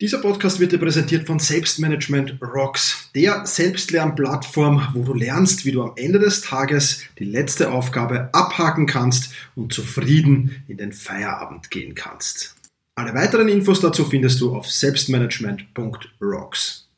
Dieser Podcast wird dir präsentiert von Selbstmanagement Rocks, der Selbstlernplattform, wo du lernst, wie du am Ende des Tages die letzte Aufgabe abhaken kannst und zufrieden in den Feierabend gehen kannst. Alle weiteren Infos dazu findest du auf selbstmanagement.rocks.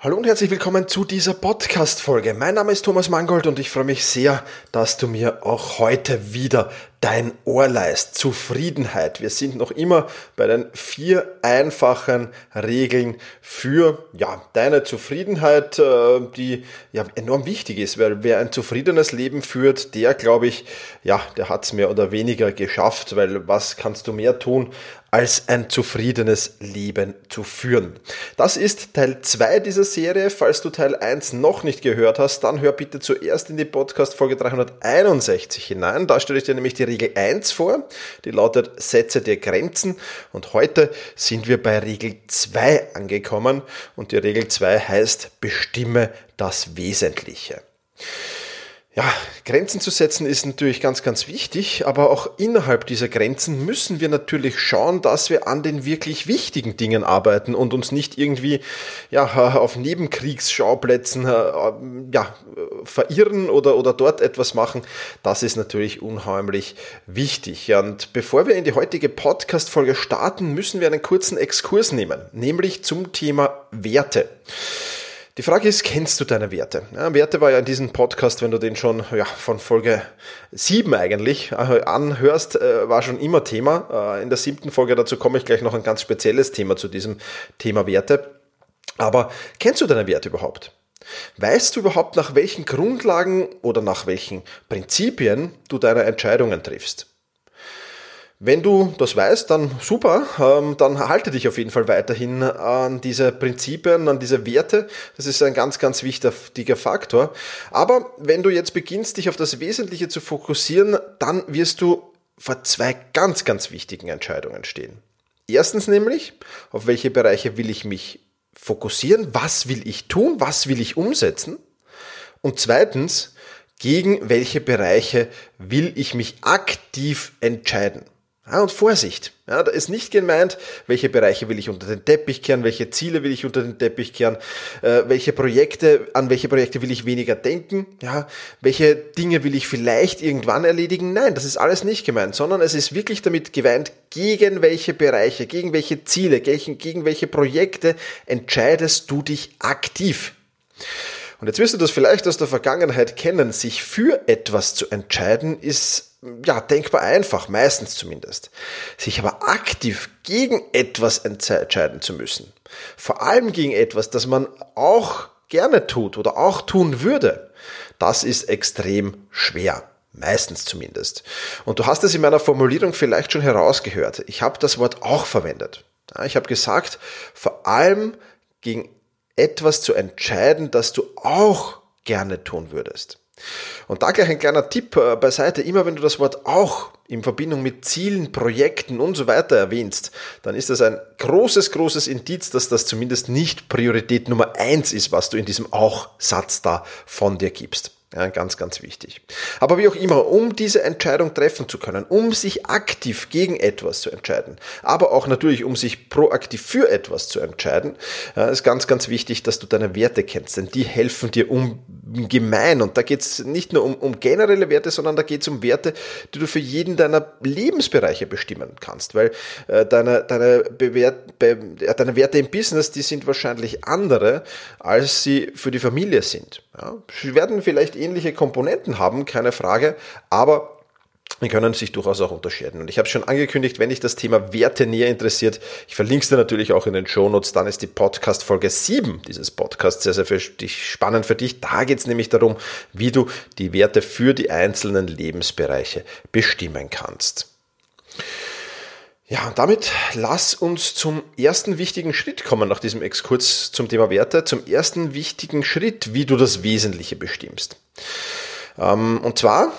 Hallo und herzlich willkommen zu dieser Podcast-Folge. Mein Name ist Thomas Mangold und ich freue mich sehr, dass du mir auch heute wieder dein Ohr leist. Zufriedenheit. Wir sind noch immer bei den vier einfachen Regeln für ja, deine Zufriedenheit, äh, die ja enorm wichtig ist, weil wer ein zufriedenes Leben führt, der glaube ich, ja, der hat es mehr oder weniger geschafft, weil was kannst du mehr tun, als ein zufriedenes Leben zu führen. Das ist Teil 2 dieser Serie. Falls du Teil 1 noch nicht gehört hast, dann hör bitte zuerst in die Podcast Folge 361 hinein. Da stelle ich dir nämlich die Regel 1 vor. Die lautet Setze dir Grenzen. Und heute sind wir bei Regel 2 angekommen. Und die Regel 2 heißt Bestimme das Wesentliche. Ja, Grenzen zu setzen ist natürlich ganz, ganz wichtig, aber auch innerhalb dieser Grenzen müssen wir natürlich schauen, dass wir an den wirklich wichtigen Dingen arbeiten und uns nicht irgendwie ja, auf Nebenkriegsschauplätzen äh, ja, verirren oder, oder dort etwas machen. Das ist natürlich unheimlich wichtig. Und bevor wir in die heutige Podcast-Folge starten, müssen wir einen kurzen Exkurs nehmen, nämlich zum Thema Werte. Die Frage ist, kennst du deine Werte? Ja, Werte war ja in diesem Podcast, wenn du den schon ja, von Folge 7 eigentlich äh, anhörst, äh, war schon immer Thema. Äh, in der siebten Folge dazu komme ich gleich noch ein ganz spezielles Thema zu diesem Thema Werte. Aber kennst du deine Werte überhaupt? Weißt du überhaupt, nach welchen Grundlagen oder nach welchen Prinzipien du deine Entscheidungen triffst? Wenn du das weißt, dann super, ähm, dann halte dich auf jeden Fall weiterhin an diese Prinzipien, an diese Werte. Das ist ein ganz, ganz wichtiger Faktor. Aber wenn du jetzt beginnst, dich auf das Wesentliche zu fokussieren, dann wirst du vor zwei ganz, ganz wichtigen Entscheidungen stehen. Erstens nämlich, auf welche Bereiche will ich mich fokussieren? Was will ich tun? Was will ich umsetzen? Und zweitens, gegen welche Bereiche will ich mich aktiv entscheiden? Ja, und Vorsicht. Ja, da ist nicht gemeint, welche Bereiche will ich unter den Teppich kehren, welche Ziele will ich unter den Teppich kehren, äh, welche Projekte, an welche Projekte will ich weniger denken, ja, welche Dinge will ich vielleicht irgendwann erledigen. Nein, das ist alles nicht gemeint, sondern es ist wirklich damit gemeint, gegen welche Bereiche, gegen welche Ziele, gegen, gegen welche Projekte entscheidest du dich aktiv. Und jetzt wirst du das vielleicht aus der Vergangenheit kennen. Sich für etwas zu entscheiden ist ja denkbar einfach, meistens zumindest. Sich aber aktiv gegen etwas entscheiden zu müssen. Vor allem gegen etwas, das man auch gerne tut oder auch tun würde. Das ist extrem schwer. Meistens zumindest. Und du hast es in meiner Formulierung vielleicht schon herausgehört. Ich habe das Wort auch verwendet. Ich habe gesagt, vor allem gegen etwas zu entscheiden, das du auch gerne tun würdest. Und da gleich ein kleiner Tipp äh, beiseite. Immer wenn du das Wort auch in Verbindung mit Zielen, Projekten und so weiter erwähnst, dann ist das ein großes, großes Indiz, dass das zumindest nicht Priorität Nummer eins ist, was du in diesem Auch-Satz da von dir gibst. Ja, ganz, ganz wichtig. Aber wie auch immer, um diese Entscheidung treffen zu können, um sich aktiv gegen etwas zu entscheiden, aber auch natürlich, um sich proaktiv für etwas zu entscheiden, ist ganz, ganz wichtig, dass du deine Werte kennst, denn die helfen dir ungemein. Und da geht es nicht nur um, um generelle Werte, sondern da geht es um Werte, die du für jeden deiner Lebensbereiche bestimmen kannst, weil äh, deine, deine, Bewert, be, deine Werte im Business, die sind wahrscheinlich andere, als sie für die Familie sind. Ja, sie werden vielleicht ähnliche Komponenten haben, keine Frage, aber die können sich durchaus auch unterscheiden. Und ich habe schon angekündigt, wenn dich das Thema Werte näher interessiert, ich verlinke es dir natürlich auch in den Shownotes, dann ist die Podcast Folge 7 dieses Podcasts sehr, sehr für dich, spannend für dich. Da geht es nämlich darum, wie du die Werte für die einzelnen Lebensbereiche bestimmen kannst. Ja, und damit lass uns zum ersten wichtigen Schritt kommen nach diesem Exkurs zum Thema Werte, zum ersten wichtigen Schritt, wie du das Wesentliche bestimmst. Ähm, und zwar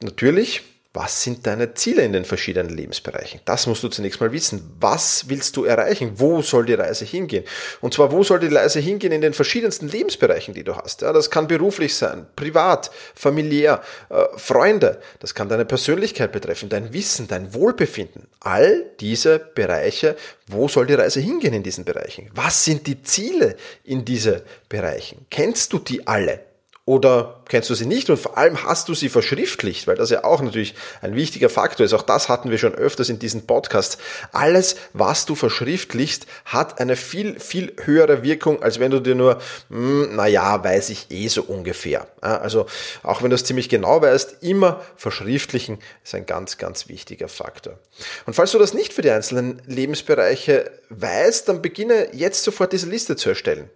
natürlich was sind deine Ziele in den verschiedenen Lebensbereichen? Das musst du zunächst mal wissen. Was willst du erreichen? Wo soll die Reise hingehen? Und zwar, wo soll die Reise hingehen in den verschiedensten Lebensbereichen, die du hast? Ja, das kann beruflich sein, privat, familiär, äh, Freunde. Das kann deine Persönlichkeit betreffen, dein Wissen, dein Wohlbefinden. All diese Bereiche, wo soll die Reise hingehen in diesen Bereichen? Was sind die Ziele in diese Bereichen? Kennst du die alle? Oder kennst du sie nicht und vor allem hast du sie verschriftlicht, weil das ja auch natürlich ein wichtiger Faktor ist. Auch das hatten wir schon öfters in diesen Podcasts. Alles, was du verschriftlichst, hat eine viel, viel höhere Wirkung, als wenn du dir nur, hm, naja, weiß ich eh so ungefähr. Also auch wenn du es ziemlich genau weißt, immer verschriftlichen ist ein ganz, ganz wichtiger Faktor. Und falls du das nicht für die einzelnen Lebensbereiche weißt, dann beginne jetzt sofort diese Liste zu erstellen.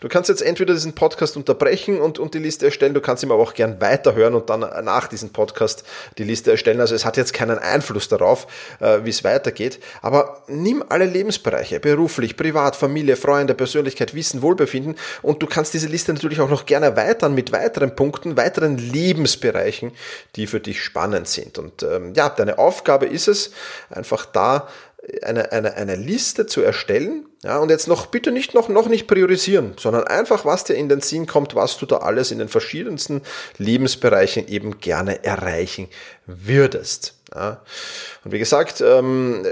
Du kannst jetzt entweder diesen Podcast unterbrechen und, und die Liste erstellen. Du kannst ihm aber auch gern weiterhören und dann nach diesem Podcast die Liste erstellen. Also es hat jetzt keinen Einfluss darauf, äh, wie es weitergeht. Aber nimm alle Lebensbereiche, beruflich, privat, Familie, Freunde, Persönlichkeit, Wissen, Wohlbefinden und du kannst diese Liste natürlich auch noch gerne erweitern mit weiteren Punkten, weiteren Lebensbereichen, die für dich spannend sind. Und ähm, ja, deine Aufgabe ist es, einfach da eine, eine, eine Liste zu erstellen. Ja, und jetzt noch bitte nicht noch, noch nicht priorisieren, sondern einfach, was dir in den Sinn kommt, was du da alles in den verschiedensten Lebensbereichen eben gerne erreichen würdest. Ja. Und wie gesagt, ähm,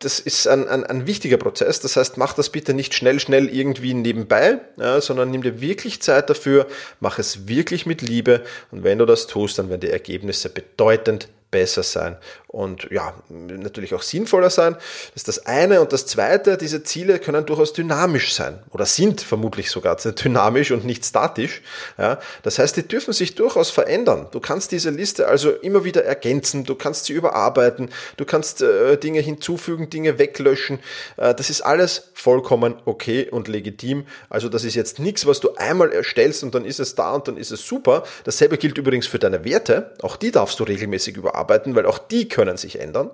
das ist ein, ein, ein wichtiger Prozess. Das heißt, mach das bitte nicht schnell, schnell irgendwie nebenbei, ja, sondern nimm dir wirklich Zeit dafür, mach es wirklich mit Liebe und wenn du das tust, dann werden die Ergebnisse bedeutend besser sein und ja, natürlich auch sinnvoller sein. Das ist das eine. Und das zweite, diese Ziele können durchaus dynamisch sein oder sind vermutlich sogar dynamisch und nicht statisch. Ja, das heißt, die dürfen sich durchaus verändern. Du kannst diese Liste also immer wieder ergänzen, du kannst sie überarbeiten, du kannst äh, Dinge hinzufügen, Dinge weglöschen. Äh, das ist alles vollkommen okay und legitim. Also das ist jetzt nichts, was du einmal erstellst und dann ist es da und dann ist es super. Dasselbe gilt übrigens für deine Werte. Auch die darfst du regelmäßig überarbeiten, weil auch die können können sich ändern,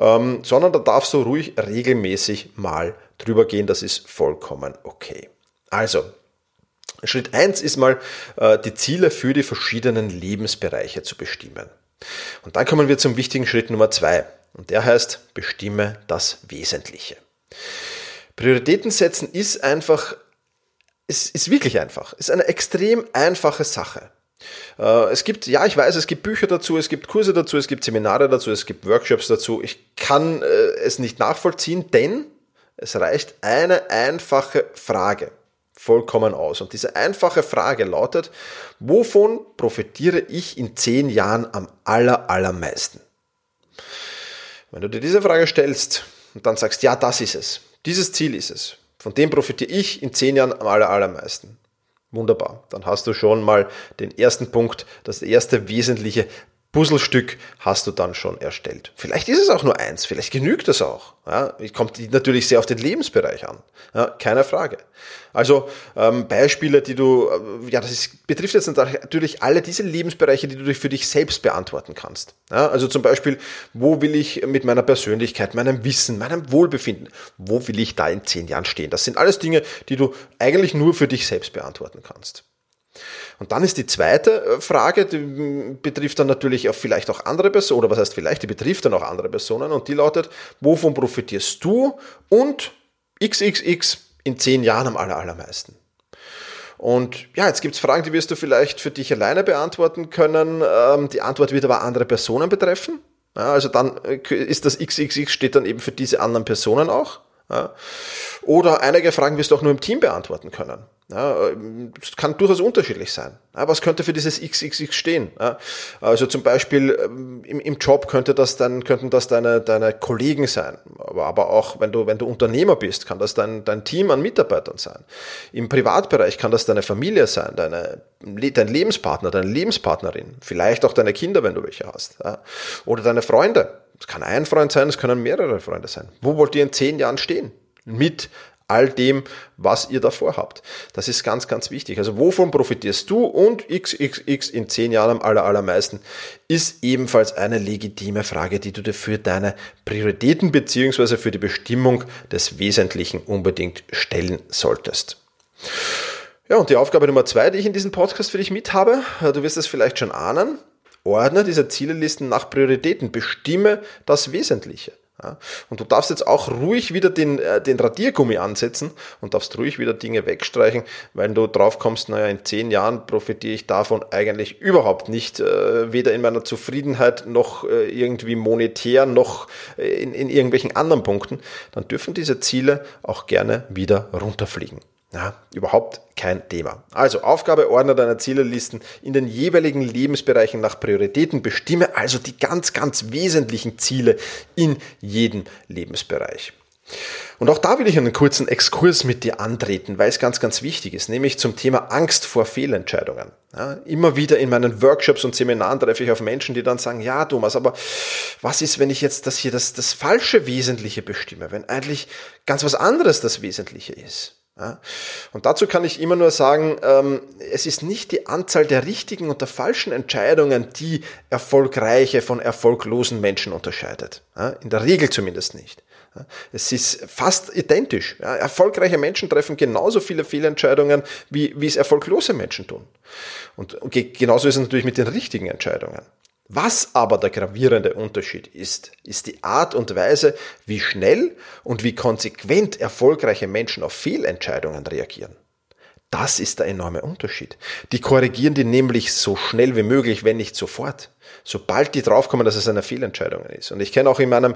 ähm, sondern da darfst du ruhig regelmäßig mal drüber gehen, das ist vollkommen okay. Also, Schritt eins ist mal, äh, die Ziele für die verschiedenen Lebensbereiche zu bestimmen. Und dann kommen wir zum wichtigen Schritt Nummer zwei. Und der heißt, bestimme das Wesentliche. Prioritäten setzen ist einfach, ist, ist wirklich einfach. Ist eine extrem einfache Sache. Äh, es gibt, ja, ich weiß, es gibt Bücher dazu, es gibt Kurse dazu, es gibt Seminare dazu, es gibt Workshops dazu. Ich kann äh, es nicht nachvollziehen, denn es reicht eine einfache Frage vollkommen aus. Und diese einfache Frage lautet, wovon profitiere ich in zehn Jahren am aller, allermeisten? Wenn du dir diese Frage stellst und dann sagst, ja, das ist es, dieses Ziel ist es, von dem profitiere ich in zehn Jahren am aller, allermeisten, Wunderbar. Dann hast du schon mal den ersten Punkt, das erste wesentliche Puzzlestück hast du dann schon erstellt. Vielleicht ist es auch nur eins, vielleicht genügt es auch. Ja, kommt natürlich sehr auf den Lebensbereich an. Ja, keine Frage. Also ähm, Beispiele, die du, äh, ja, das ist, betrifft jetzt natürlich alle diese Lebensbereiche, die du für dich selbst beantworten kannst. Ja, also zum Beispiel, wo will ich mit meiner Persönlichkeit, meinem Wissen, meinem Wohlbefinden, wo will ich da in zehn Jahren stehen? Das sind alles Dinge, die du eigentlich nur für dich selbst beantworten kannst. Und dann ist die zweite äh, Frage, die betrifft dann natürlich auch vielleicht auch andere Personen, oder was heißt vielleicht, die betrifft dann auch andere Personen und die lautet, wovon profitierst du und XXX in zehn Jahren am aller, allermeisten? Und ja, jetzt gibt es Fragen, die wirst du vielleicht für dich alleine beantworten können. Ähm, die Antwort wird aber andere Personen betreffen. Also dann äh, ist das XXX steht dann eben für diese anderen Personen auch. Oder einige Fragen wirst du auch nur im Team beantworten können. Ja, das kann durchaus unterschiedlich sein. Ja, was könnte für dieses XXX stehen? Ja, also zum Beispiel ähm, im, im Job könnte das dann, könnten das deine, deine Kollegen sein. Aber, aber auch wenn du, wenn du Unternehmer bist, kann das dein, dein Team an Mitarbeitern sein. Im Privatbereich kann das deine Familie sein, deine, dein Lebenspartner, deine Lebenspartnerin. Vielleicht auch deine Kinder, wenn du welche hast. Oder deine Freunde. Es kann ein Freund sein, es können mehrere Freunde sein. Wo wollt ihr in zehn Jahren stehen? Mit all dem, was ihr davor habt. Das ist ganz, ganz wichtig. Also wovon profitierst du und XXX in zehn Jahren am aller, allermeisten ist ebenfalls eine legitime Frage, die du dir für deine Prioritäten beziehungsweise für die Bestimmung des Wesentlichen unbedingt stellen solltest. Ja, und die Aufgabe Nummer zwei, die ich in diesem Podcast für dich mit habe, du wirst es vielleicht schon ahnen, ordne diese Zielelisten nach Prioritäten, bestimme das Wesentliche. Ja, und du darfst jetzt auch ruhig wieder den, äh, den Radiergummi ansetzen und darfst ruhig wieder Dinge wegstreichen, weil du drauf kommst, naja, in zehn Jahren profitiere ich davon eigentlich überhaupt nicht, äh, weder in meiner Zufriedenheit noch äh, irgendwie monetär noch äh, in, in irgendwelchen anderen Punkten, dann dürfen diese Ziele auch gerne wieder runterfliegen. Ja, überhaupt kein Thema. Also Aufgabe, ordne deine Zielelisten in den jeweiligen Lebensbereichen nach Prioritäten, bestimme also die ganz, ganz wesentlichen Ziele in jedem Lebensbereich. Und auch da will ich einen kurzen Exkurs mit dir antreten, weil es ganz, ganz wichtig ist, nämlich zum Thema Angst vor Fehlentscheidungen. Ja, immer wieder in meinen Workshops und Seminaren treffe ich auf Menschen, die dann sagen, ja Thomas, aber was ist, wenn ich jetzt das hier das, das falsche Wesentliche bestimme, wenn eigentlich ganz was anderes das Wesentliche ist? Ja? Und dazu kann ich immer nur sagen, ähm, es ist nicht die Anzahl der richtigen und der falschen Entscheidungen, die erfolgreiche von erfolglosen Menschen unterscheidet. Ja? In der Regel zumindest nicht. Es ist fast identisch. Erfolgreiche Menschen treffen genauso viele Fehlentscheidungen, wie, wie es erfolglose Menschen tun. Und genauso ist es natürlich mit den richtigen Entscheidungen. Was aber der gravierende Unterschied ist, ist die Art und Weise, wie schnell und wie konsequent erfolgreiche Menschen auf Fehlentscheidungen reagieren. Das ist der enorme Unterschied. Die korrigieren die nämlich so schnell wie möglich, wenn nicht sofort. Sobald die draufkommen, dass es eine Fehlentscheidung ist. Und ich kenne auch in meinem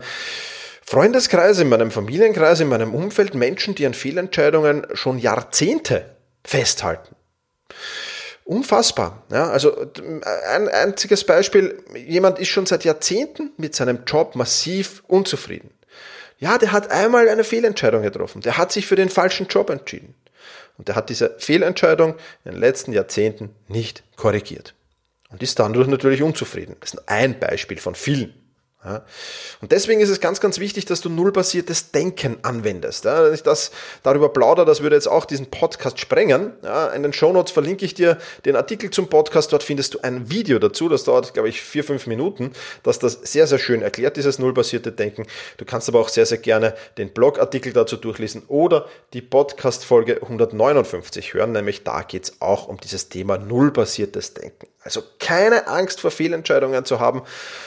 Freundeskreis, in meinem Familienkreis, in meinem Umfeld Menschen, die an Fehlentscheidungen schon Jahrzehnte festhalten. Unfassbar. Ja, also ein einziges Beispiel, jemand ist schon seit Jahrzehnten mit seinem Job massiv unzufrieden. Ja, der hat einmal eine Fehlentscheidung getroffen. Der hat sich für den falschen Job entschieden. Und der hat diese Fehlentscheidung in den letzten Jahrzehnten nicht korrigiert. Und ist dadurch natürlich unzufrieden. Das ist ein Beispiel von vielen. Ja. Und deswegen ist es ganz, ganz wichtig, dass du nullbasiertes Denken anwendest. Ja. Wenn ich das darüber plaudere, das würde jetzt auch diesen Podcast sprengen. Ja. In den Shownotes verlinke ich dir den Artikel zum Podcast. Dort findest du ein Video dazu. Das dauert, glaube ich, vier, fünf Minuten, dass das sehr, sehr schön erklärt, dieses nullbasierte Denken. Du kannst aber auch sehr, sehr gerne den Blogartikel dazu durchlesen oder die Podcast-Folge 159 hören, nämlich da geht es auch um dieses Thema nullbasiertes Denken. Also keine Angst vor Fehlentscheidungen zu haben.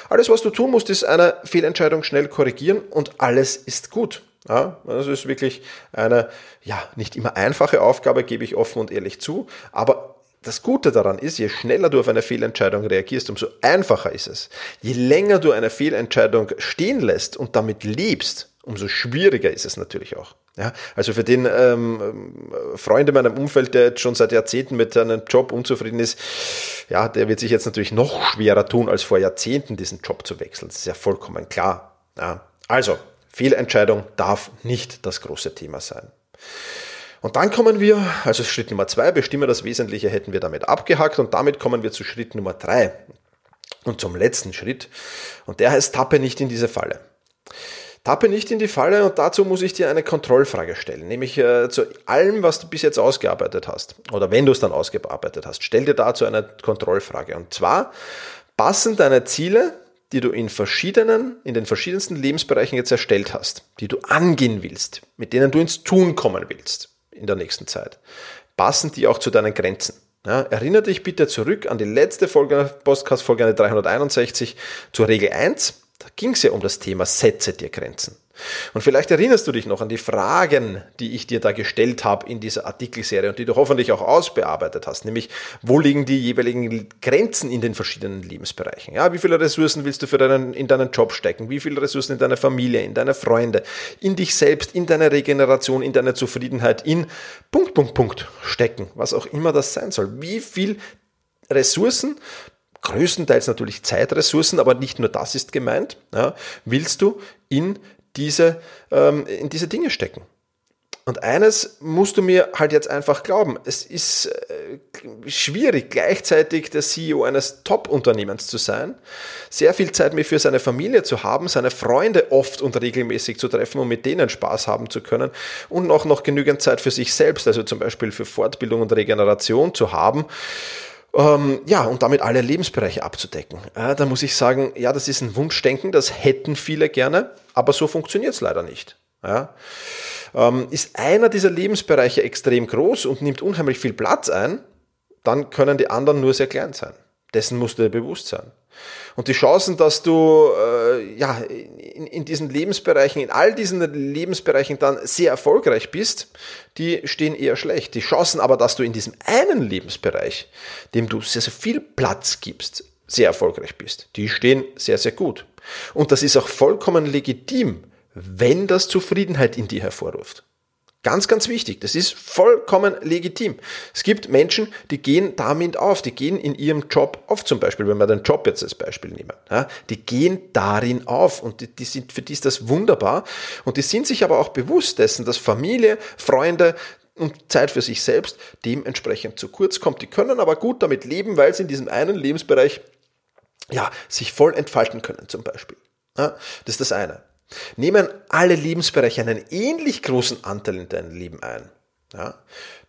Alles, was du tun musst, ist eine Fehlentscheidung schnell korrigieren und alles ist gut. Ja, das ist wirklich eine, ja, nicht immer einfache Aufgabe, gebe ich offen und ehrlich zu. Aber das Gute daran ist, je schneller du auf eine Fehlentscheidung reagierst, umso einfacher ist es. Je länger du eine Fehlentscheidung stehen lässt und damit lebst, umso schwieriger ist es natürlich auch. Ja, also für den ähm, Freund in meinem Umfeld, der jetzt schon seit Jahrzehnten mit seinem Job unzufrieden ist, ja, der wird sich jetzt natürlich noch schwerer tun, als vor Jahrzehnten diesen Job zu wechseln. Das ist ja vollkommen klar. Ja, also, Fehlentscheidung darf nicht das große Thema sein. Und dann kommen wir, also Schritt Nummer zwei, bestimme das Wesentliche, hätten wir damit abgehakt und damit kommen wir zu Schritt Nummer drei und zum letzten Schritt. Und der heißt, tappe nicht in diese Falle. Tappe nicht in die Falle und dazu muss ich dir eine Kontrollfrage stellen, nämlich äh, zu allem, was du bis jetzt ausgearbeitet hast oder wenn du es dann ausgearbeitet hast, stell dir dazu eine Kontrollfrage und zwar passen deine Ziele, die du in verschiedenen, in den verschiedensten Lebensbereichen jetzt erstellt hast, die du angehen willst, mit denen du ins Tun kommen willst in der nächsten Zeit, passen die auch zu deinen Grenzen. Ja, erinnere dich bitte zurück an die letzte Folge, Podcast-Folge 361 zur Regel 1 da ging es ja um das Thema Setze dir Grenzen. Und vielleicht erinnerst du dich noch an die Fragen, die ich dir da gestellt habe in dieser Artikelserie und die du hoffentlich auch ausbearbeitet hast, nämlich wo liegen die jeweiligen Grenzen in den verschiedenen Lebensbereichen? Ja, wie viele Ressourcen willst du für deinen, in deinen Job stecken? Wie viele Ressourcen in deine Familie, in deine Freunde, in dich selbst, in deine Regeneration, in deine Zufriedenheit, in Punkt, Punkt, Punkt stecken, was auch immer das sein soll. Wie viel Ressourcen größtenteils natürlich Zeitressourcen, aber nicht nur das ist gemeint, ja, willst du in diese, ähm, in diese Dinge stecken. Und eines musst du mir halt jetzt einfach glauben. Es ist äh, schwierig, gleichzeitig der CEO eines Top-Unternehmens zu sein, sehr viel Zeit mehr für seine Familie zu haben, seine Freunde oft und regelmäßig zu treffen, um mit denen Spaß haben zu können und auch noch genügend Zeit für sich selbst, also zum Beispiel für Fortbildung und Regeneration zu haben. Ähm, ja, und damit alle Lebensbereiche abzudecken. Äh, da muss ich sagen, ja, das ist ein Wunschdenken, das hätten viele gerne, aber so funktioniert es leider nicht. Ja. Ähm, ist einer dieser Lebensbereiche extrem groß und nimmt unheimlich viel Platz ein, dann können die anderen nur sehr klein sein. Dessen musst du dir bewusst sein. Und die Chancen, dass du äh, ja, in, in diesen Lebensbereichen, in all diesen Lebensbereichen dann sehr erfolgreich bist, die stehen eher schlecht. Die Chancen aber, dass du in diesem einen Lebensbereich, dem du sehr, sehr viel Platz gibst, sehr erfolgreich bist, die stehen sehr, sehr gut. Und das ist auch vollkommen legitim, wenn das Zufriedenheit in dir hervorruft. Ganz, ganz wichtig. Das ist vollkommen legitim. Es gibt Menschen, die gehen damit auf, die gehen in ihrem Job auf, zum Beispiel, wenn wir den Job jetzt als Beispiel nehmen. Ja, die gehen darin auf und die, die sind, für die ist das wunderbar. Und die sind sich aber auch bewusst dessen, dass Familie, Freunde, und Zeit für sich selbst dementsprechend zu kurz kommt. Die können aber gut damit leben, weil sie in diesem einen Lebensbereich ja, sich voll entfalten können, zum Beispiel. Ja, das ist das eine. Nehmen alle Lebensbereiche einen ähnlich großen Anteil in deinem Leben ein, ja,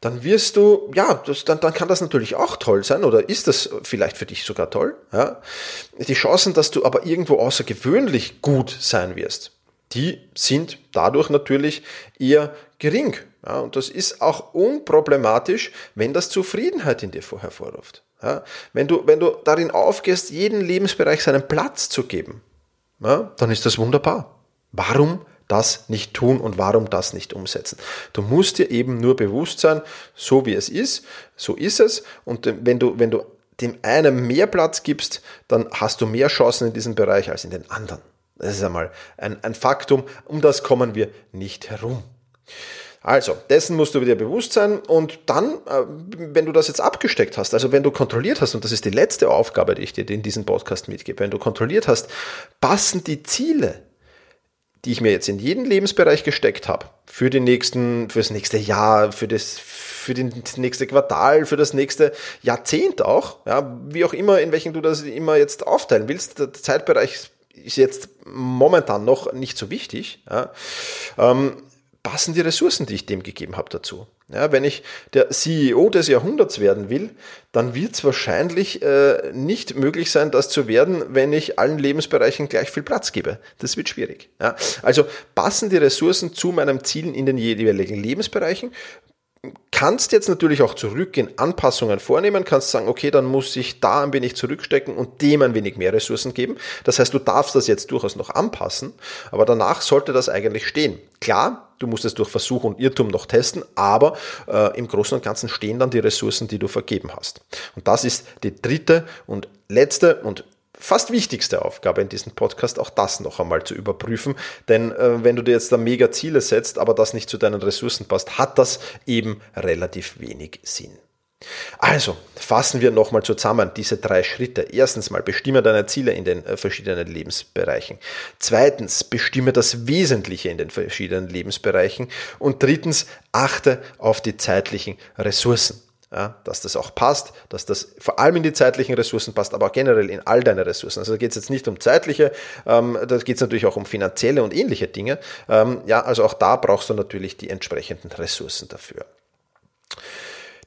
dann wirst du, ja, das, dann, dann kann das natürlich auch toll sein oder ist das vielleicht für dich sogar toll. Ja. Die Chancen, dass du aber irgendwo außergewöhnlich gut sein wirst, die sind dadurch natürlich eher gering. Ja, und das ist auch unproblematisch, wenn das Zufriedenheit in dir hervorruft. Ja, wenn, du, wenn du darin aufgehst, jeden Lebensbereich seinen Platz zu geben, ja, dann ist das wunderbar. Warum das nicht tun und warum das nicht umsetzen? Du musst dir eben nur bewusst sein, so wie es ist, so ist es. Und wenn du, wenn du dem einen mehr Platz gibst, dann hast du mehr Chancen in diesem Bereich als in den anderen. Das ist einmal ein, ein Faktum, um das kommen wir nicht herum. Also, dessen musst du dir bewusst sein und dann, äh, wenn du das jetzt abgesteckt hast, also wenn du kontrolliert hast, und das ist die letzte Aufgabe, die ich dir in diesem Podcast mitgebe, wenn du kontrolliert hast, passen die Ziele, die ich mir jetzt in jeden Lebensbereich gesteckt habe, für die nächsten, fürs nächste Jahr, für das, für das nächste Quartal, für das nächste Jahrzehnt auch, ja, wie auch immer, in welchen du das immer jetzt aufteilen willst. Der Zeitbereich ist jetzt momentan noch nicht so wichtig. Ja. Ähm, passen die Ressourcen, die ich dem gegeben habe, dazu. Ja, wenn ich der CEO des Jahrhunderts werden will, dann wird es wahrscheinlich äh, nicht möglich sein, das zu werden, wenn ich allen Lebensbereichen gleich viel Platz gebe. Das wird schwierig. Ja, also passen die Ressourcen zu meinem Zielen in den jeweiligen Lebensbereichen kannst jetzt natürlich auch zurückgehen, Anpassungen vornehmen, kannst sagen, okay, dann muss ich da ein wenig zurückstecken und dem ein wenig mehr Ressourcen geben. Das heißt, du darfst das jetzt durchaus noch anpassen, aber danach sollte das eigentlich stehen. Klar, du musst es durch Versuch und Irrtum noch testen, aber äh, im Großen und Ganzen stehen dann die Ressourcen, die du vergeben hast. Und das ist die dritte und letzte und fast wichtigste Aufgabe in diesem Podcast, auch das noch einmal zu überprüfen. Denn äh, wenn du dir jetzt da mega Ziele setzt, aber das nicht zu deinen Ressourcen passt, hat das eben relativ wenig Sinn. Also, fassen wir nochmal zusammen diese drei Schritte. Erstens mal, bestimme deine Ziele in den äh, verschiedenen Lebensbereichen. Zweitens, bestimme das Wesentliche in den verschiedenen Lebensbereichen. Und drittens, achte auf die zeitlichen Ressourcen ja, dass das auch passt, dass das vor allem in die zeitlichen Ressourcen passt, aber generell in all deine Ressourcen. Also da geht es jetzt nicht um zeitliche, ähm, da geht es natürlich auch um finanzielle und ähnliche Dinge. Ähm, ja, also auch da brauchst du natürlich die entsprechenden Ressourcen dafür.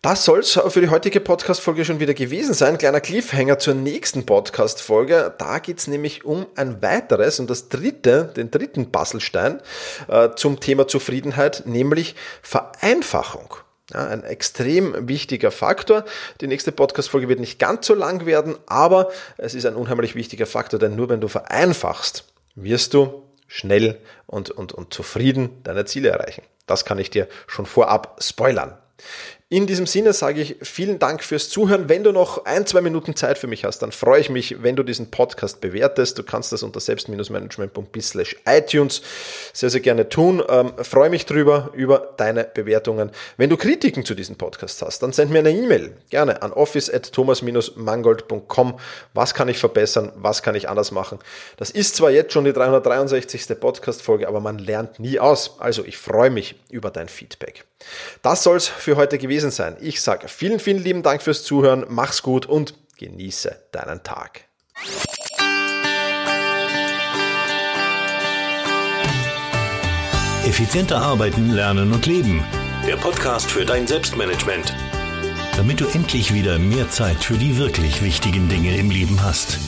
Das soll es für die heutige Podcast-Folge schon wieder gewesen sein. Kleiner Cliffhanger zur nächsten Podcast-Folge. Da geht's nämlich um ein weiteres und das dritte, den dritten Puzzlestein äh, zum Thema Zufriedenheit, nämlich Vereinfachung. Ja, ein extrem wichtiger Faktor. Die nächste Podcast-Folge wird nicht ganz so lang werden, aber es ist ein unheimlich wichtiger Faktor, denn nur wenn du vereinfachst, wirst du schnell und, und, und zufrieden deine Ziele erreichen. Das kann ich dir schon vorab spoilern. In diesem Sinne sage ich vielen Dank fürs Zuhören. Wenn du noch ein, zwei Minuten Zeit für mich hast, dann freue ich mich, wenn du diesen Podcast bewertest. Du kannst das unter selbst-management.biz iTunes sehr, sehr gerne tun. Ähm, freue mich drüber, über deine Bewertungen. Wenn du Kritiken zu diesem Podcast hast, dann send mir eine E-Mail. Gerne an office.thomas-mangold.com. Was kann ich verbessern? Was kann ich anders machen? Das ist zwar jetzt schon die 363. Podcast-Folge, aber man lernt nie aus. Also ich freue mich über dein Feedback. Das soll es für heute gewesen sein. Ich sage vielen, vielen lieben Dank fürs Zuhören. Mach's gut und genieße deinen Tag. Effizienter arbeiten, lernen und leben. Der Podcast für dein Selbstmanagement. Damit du endlich wieder mehr Zeit für die wirklich wichtigen Dinge im Leben hast.